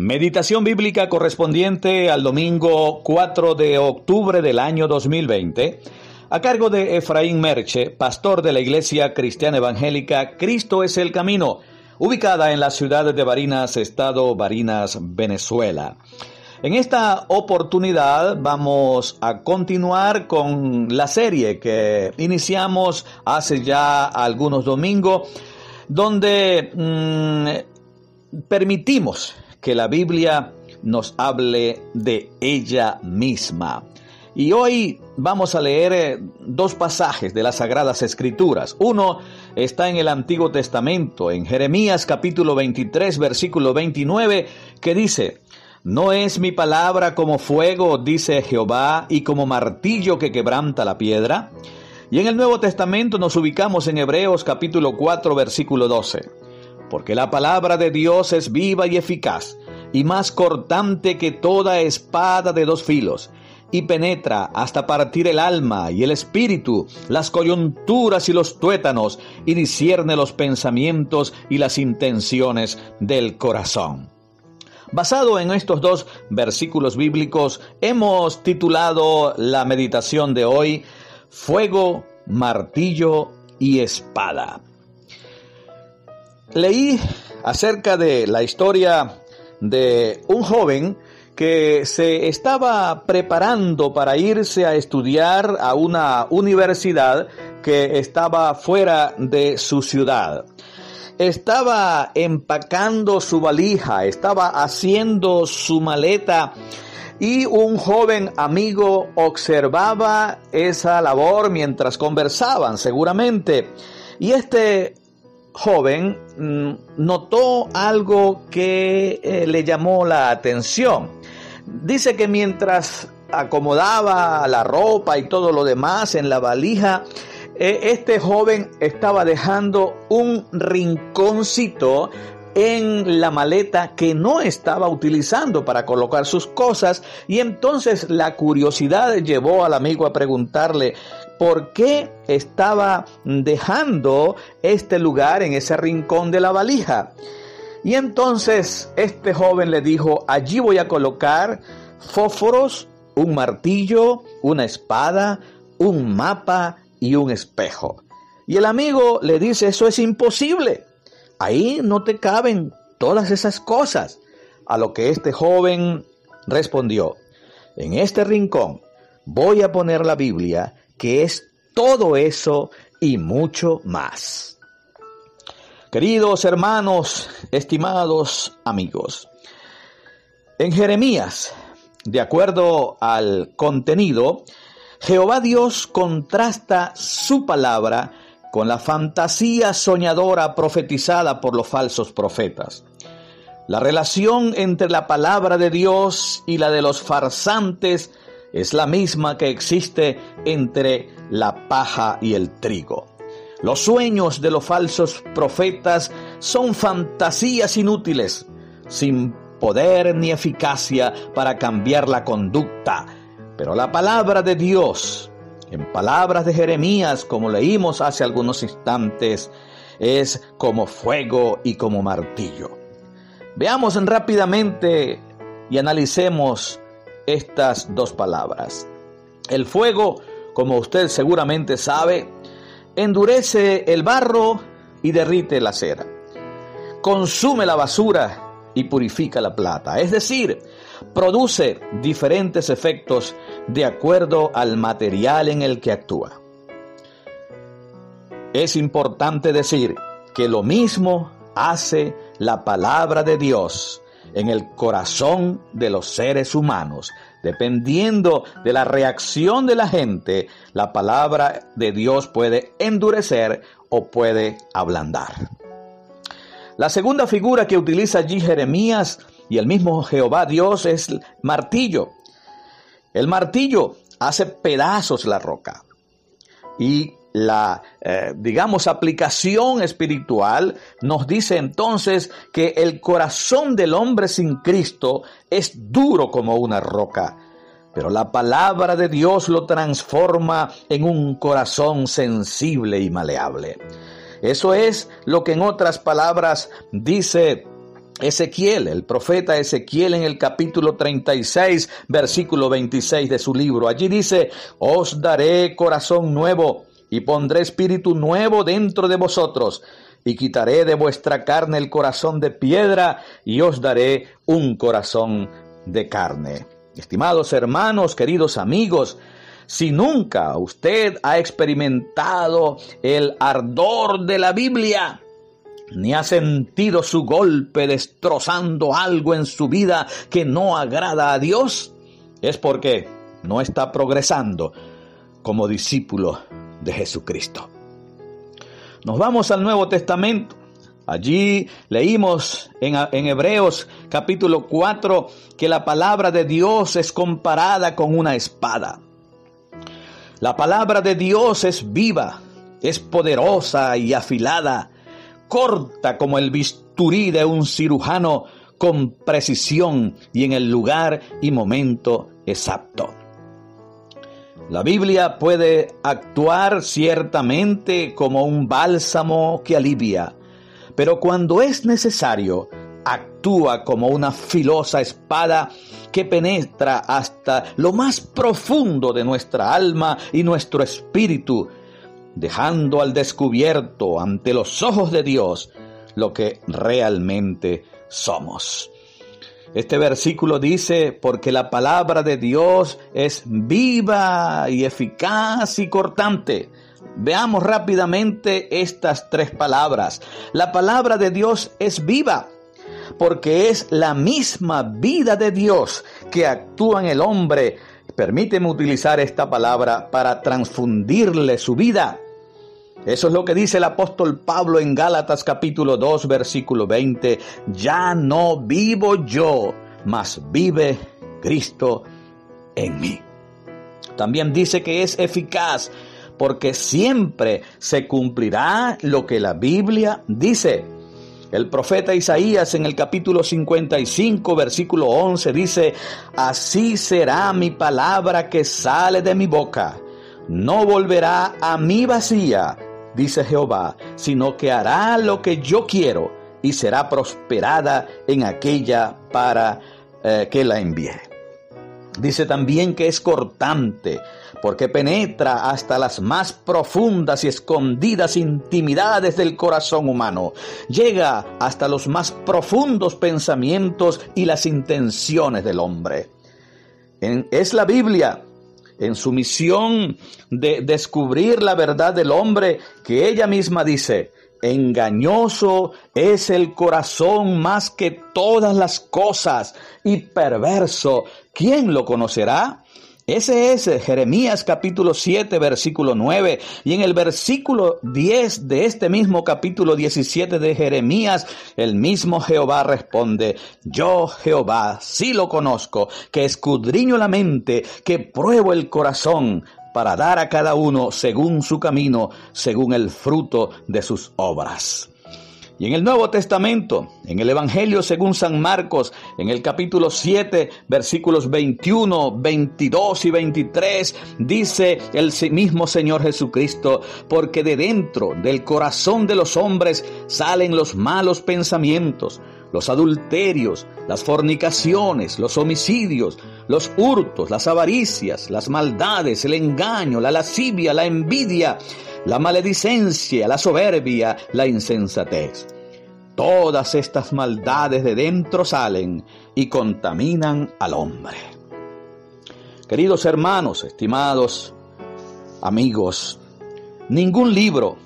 Meditación bíblica correspondiente al domingo 4 de octubre del año 2020, a cargo de Efraín Merche, pastor de la Iglesia Cristiana Evangélica Cristo es el Camino, ubicada en la ciudad de Barinas, estado Barinas, Venezuela. En esta oportunidad vamos a continuar con la serie que iniciamos hace ya algunos domingos, donde mmm, permitimos que la Biblia nos hable de ella misma. Y hoy vamos a leer eh, dos pasajes de las Sagradas Escrituras. Uno está en el Antiguo Testamento, en Jeremías capítulo 23, versículo 29, que dice, ¿No es mi palabra como fuego, dice Jehová, y como martillo que quebranta la piedra? Y en el Nuevo Testamento nos ubicamos en Hebreos capítulo 4, versículo 12 porque la palabra de Dios es viva y eficaz, y más cortante que toda espada de dos filos, y penetra hasta partir el alma y el espíritu, las coyunturas y los tuétanos, y discierne los pensamientos y las intenciones del corazón. Basado en estos dos versículos bíblicos, hemos titulado la meditación de hoy Fuego, martillo y espada. Leí acerca de la historia de un joven que se estaba preparando para irse a estudiar a una universidad que estaba fuera de su ciudad. Estaba empacando su valija, estaba haciendo su maleta y un joven amigo observaba esa labor mientras conversaban seguramente. Y este joven mm, notó algo que eh, le llamó la atención. Dice que mientras acomodaba la ropa y todo lo demás en la valija, eh, este joven estaba dejando un rinconcito en la maleta que no estaba utilizando para colocar sus cosas y entonces la curiosidad llevó al amigo a preguntarle por qué estaba dejando este lugar en ese rincón de la valija. Y entonces este joven le dijo, allí voy a colocar fósforos, un martillo, una espada, un mapa y un espejo. Y el amigo le dice, eso es imposible. Ahí no te caben todas esas cosas. A lo que este joven respondió, en este rincón voy a poner la Biblia que es todo eso y mucho más. Queridos hermanos, estimados amigos, en Jeremías, de acuerdo al contenido, Jehová Dios contrasta su palabra con la fantasía soñadora profetizada por los falsos profetas. La relación entre la palabra de Dios y la de los farsantes es la misma que existe entre la paja y el trigo. Los sueños de los falsos profetas son fantasías inútiles, sin poder ni eficacia para cambiar la conducta. Pero la palabra de Dios, en palabras de Jeremías, como leímos hace algunos instantes, es como fuego y como martillo. Veamos rápidamente y analicemos estas dos palabras. El fuego, como usted seguramente sabe, endurece el barro y derrite la cera. Consume la basura y purifica la plata. Es decir, produce diferentes efectos de acuerdo al material en el que actúa. Es importante decir que lo mismo hace la palabra de Dios en el corazón de los seres humanos. Dependiendo de la reacción de la gente, la palabra de Dios puede endurecer o puede ablandar. La segunda figura que utiliza allí Jeremías y el mismo Jehová Dios es el martillo. El martillo hace pedazos la roca y la, eh, digamos, aplicación espiritual, nos dice entonces que el corazón del hombre sin Cristo es duro como una roca. Pero la palabra de Dios lo transforma en un corazón sensible y maleable. Eso es lo que en otras palabras dice Ezequiel, el profeta Ezequiel en el capítulo 36, versículo 26 de su libro. Allí dice, os daré corazón nuevo y pondré espíritu nuevo dentro de vosotros y quitaré de vuestra carne el corazón de piedra y os daré un corazón de carne. Estimados hermanos, queridos amigos, si nunca usted ha experimentado el ardor de la Biblia, ni ha sentido su golpe destrozando algo en su vida que no agrada a Dios, es porque no está progresando como discípulo de Jesucristo. Nos vamos al Nuevo Testamento. Allí leímos en, en, Hebreos capítulo 4 que la palabra de Dios es comparada con una espada. La palabra de Dios es viva, es poderosa y afilada corta como el bisturí de un cirujano con precisión y en el lugar y momento exacto. La Biblia puede actuar ciertamente como un bálsamo que alivia, pero cuando es necesario, actúa como una filosa espada que penetra hasta lo más profundo de nuestra alma y nuestro espíritu dejando al descubierto ante los ojos de Dios lo que realmente somos. Este versículo dice, porque la palabra de Dios es viva y eficaz y cortante. Veamos rápidamente estas tres palabras. La palabra de Dios es viva, porque es la misma vida de Dios que actúa en el hombre. Permíteme utilizar esta palabra para transfundirle su vida eso es lo que dice el apóstol Pablo en Gálatas capítulo 2 versículo 20. Ya no vivo yo, mas vive Cristo en mí. También dice que es eficaz porque siempre se cumplirá lo que la Biblia dice. El profeta Isaías en el capítulo 55, versículo 11 dice, Así será mi palabra que sale de mi boca. No volverá a mí vacía, dice Jehová, sino que hará lo que yo quiero y será prosperada en aquella para eh, que la envíe. Dice también que es cortante, porque penetra hasta las más profundas y escondidas intimidades del corazón humano. Llega hasta los más profundos pensamientos y las intenciones del hombre. es la Biblia en su misión de descubrir la verdad del hombre, que ella misma dice, engañoso es el corazón más que todas las cosas y perverso, ¿quién lo conocerá? Ese es Jeremías capítulo 7 versículo 9 y en el versículo 10 de este mismo capítulo 17 de Jeremías el mismo Jehová responde, yo Jehová sí lo conozco, que escudriño la mente, que pruebo el corazón para dar a cada uno según su camino, según el fruto de sus obras. Y en el Nuevo Testamento, en el Evangelio según San Marcos, en el capítulo 7, versículos 21, 22 y 23, dice el mismo Señor Jesucristo, porque de dentro del corazón de los hombres salen los malos pensamientos, los adulterios, las fornicaciones, los homicidios, los hurtos, las avaricias, las maldades, el engaño, la lascivia, la envidia, la maledicencia, la soberbia, la insensatez. Todas estas maldades de dentro salen y contaminan al hombre. Queridos hermanos, estimados amigos, ningún libro,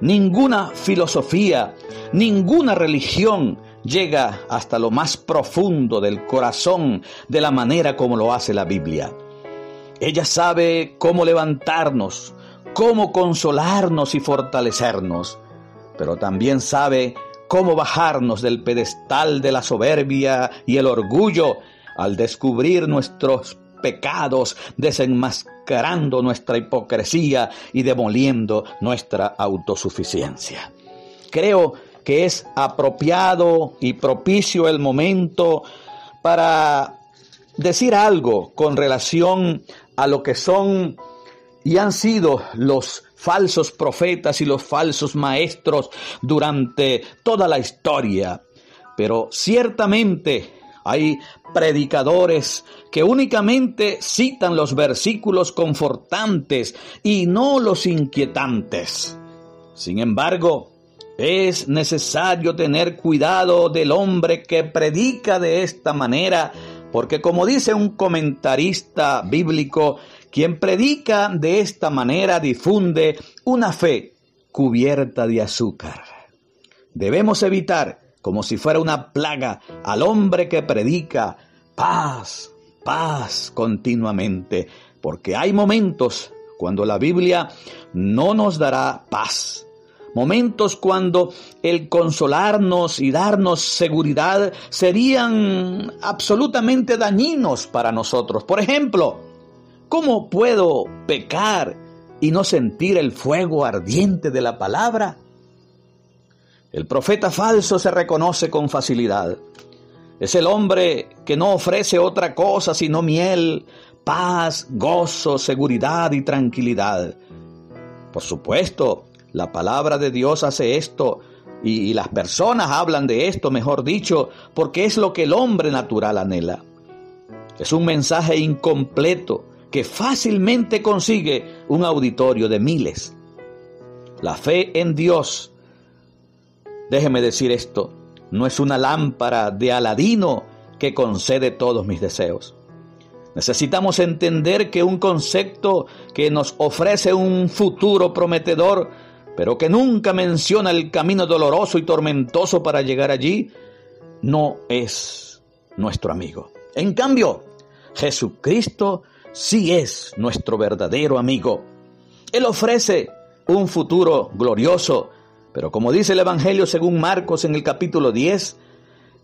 ninguna filosofía, ninguna religión llega hasta lo más profundo del corazón de la manera como lo hace la Biblia. Ella sabe cómo levantarnos, cómo consolarnos y fortalecernos, pero también sabe cómo bajarnos del pedestal de la soberbia y el orgullo al descubrir nuestros pecados, desenmascarando nuestra hipocresía y demoliendo nuestra autosuficiencia. Creo que es apropiado y propicio el momento para decir algo con relación a lo que son y han sido los falsos profetas y los falsos maestros durante toda la historia. pero ciertamente hay predicadores que únicamente citan los versículos confortantes y no los inquietantes. Sin embargo, es necesario tener cuidado del hombre que predica de esta manera, porque como dice un comentarista bíblico, quien predica de esta manera difunde una fe cubierta de azúcar. Debemos evitar, como si fuera una plaga, al hombre que predica paz, paz continuamente, porque hay momentos cuando la Biblia no nos dará paz. Momentos cuando el consolarnos y darnos seguridad serían absolutamente dañinos para nosotros. Por ejemplo, ¿cómo puedo pecar y no sentir el fuego ardiente de la palabra? El profeta falso se reconoce con facilidad. Es el hombre que no ofrece otra cosa sino miel, paz, gozo, seguridad y tranquilidad. Por supuesto, la palabra de Dios hace esto y, las personas hablan de esto, mejor dicho, porque es lo que el hombre natural anhela. Es un mensaje incompleto que fácilmente consigue un auditorio de miles. La fe en Dios Déjeme decir esto, no es una lámpara de Aladino que concede todos mis deseos. Necesitamos entender que un concepto que nos ofrece un futuro prometedor, pero que nunca menciona el camino doloroso y tormentoso para llegar allí, no es nuestro amigo. En cambio, Jesucristo sí es nuestro verdadero amigo. Él ofrece un futuro glorioso pero como dice el Evangelio según Marcos en el capítulo 10,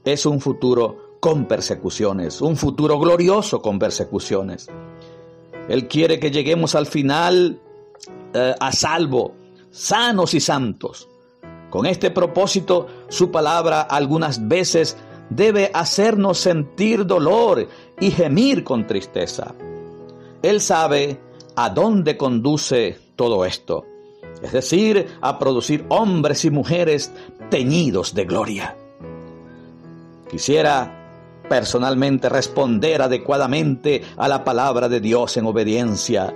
es un futuro con persecuciones, un futuro glorioso con persecuciones. Él quiere que lleguemos al final eh, a salvo, sanos y santos. Con este propósito, su palabra algunas veces debe hacernos sentir dolor y gemir con tristeza. Él sabe a dónde conduce todo esto es decir, a producir hombres y mujeres teñidos de gloria. Quisiera personalmente responder adecuadamente a la palabra de Dios en obediencia.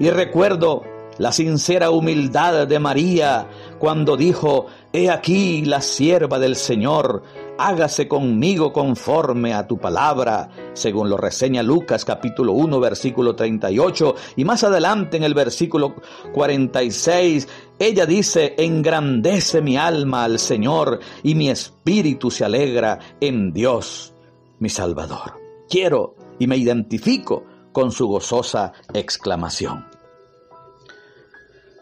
Y recuerdo la sincera humildad de María cuando dijo, He aquí la sierva del Señor, hágase conmigo conforme a tu palabra, según lo reseña Lucas capítulo 1 versículo 38 y más adelante en el versículo 46, ella dice, engrandece mi alma al Señor y mi espíritu se alegra en Dios, mi Salvador. Quiero y me identifico con su gozosa exclamación.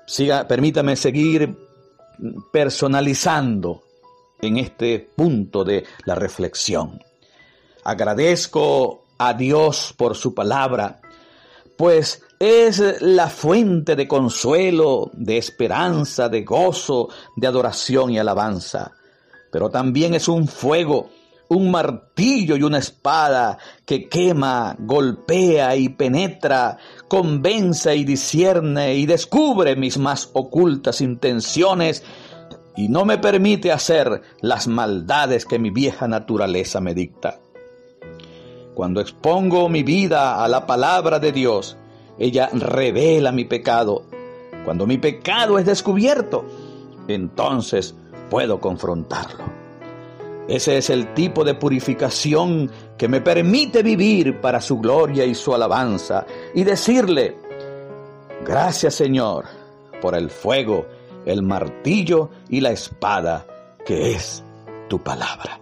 Siga, permítame seguir personalizando en este punto de la reflexión. Agradezco a Dios por su palabra, pues es la fuente de consuelo, de esperanza, de gozo, de adoración y alabanza, pero también es un fuego un martillo y una espada que quema, golpea y penetra, convence y discierne y descubre mis más ocultas intenciones y no me permite hacer las maldades que mi vieja naturaleza me dicta. Cuando expongo mi vida a la palabra de Dios, ella revela mi pecado. Cuando mi pecado es descubierto, entonces puedo confrontarlo. Ese es el tipo de purificación que me permite vivir para su gloria y su alabanza y decirle, gracias Señor por el fuego, el martillo y la espada que es tu palabra.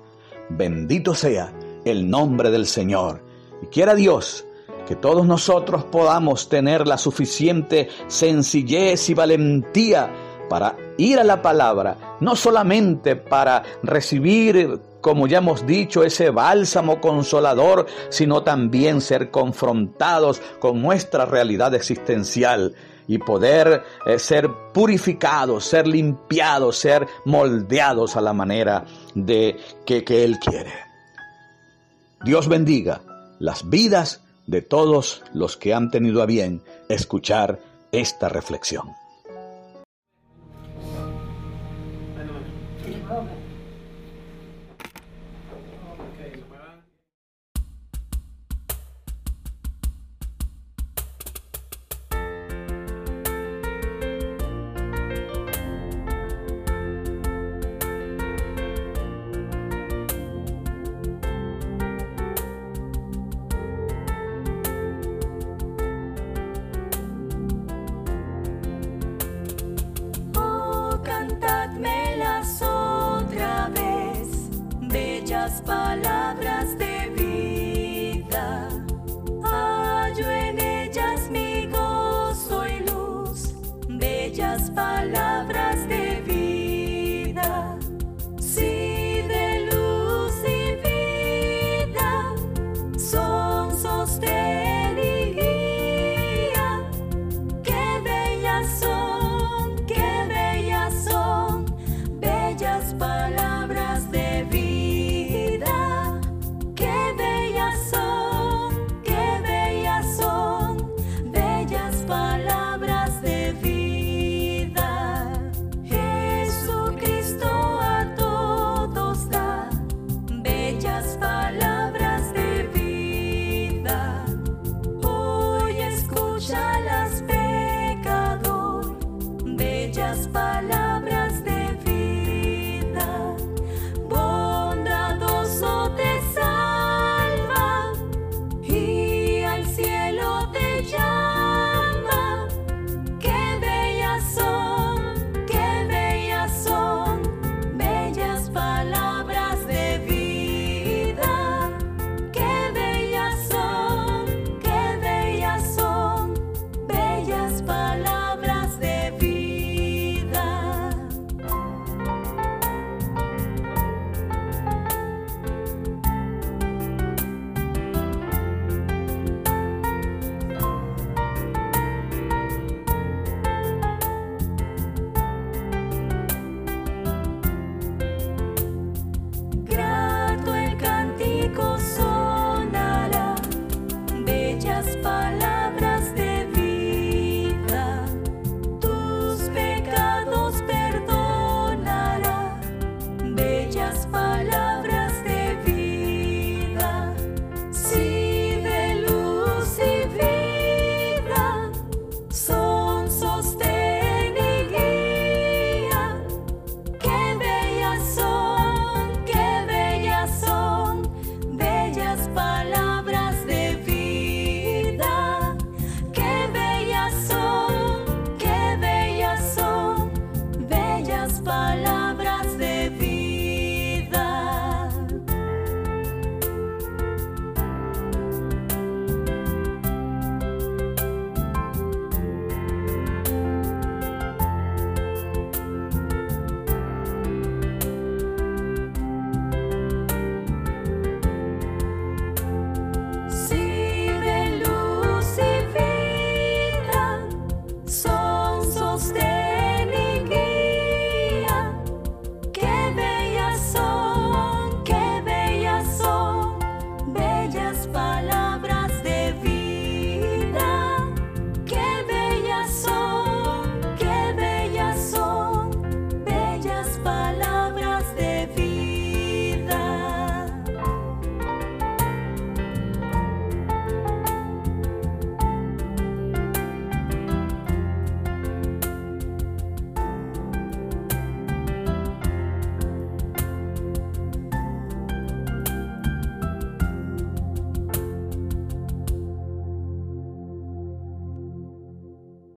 Bendito sea el nombre del Señor. Y quiera Dios que todos nosotros podamos tener la suficiente sencillez y valentía para ir a la palabra, no solamente para recibir, como ya hemos dicho, ese bálsamo consolador, sino también ser confrontados con nuestra realidad existencial y poder eh, ser purificados, ser limpiados, ser moldeados a la manera de que, que Él quiere. Dios bendiga las vidas de todos los que han tenido a bien escuchar esta reflexión. trouble. Palabras.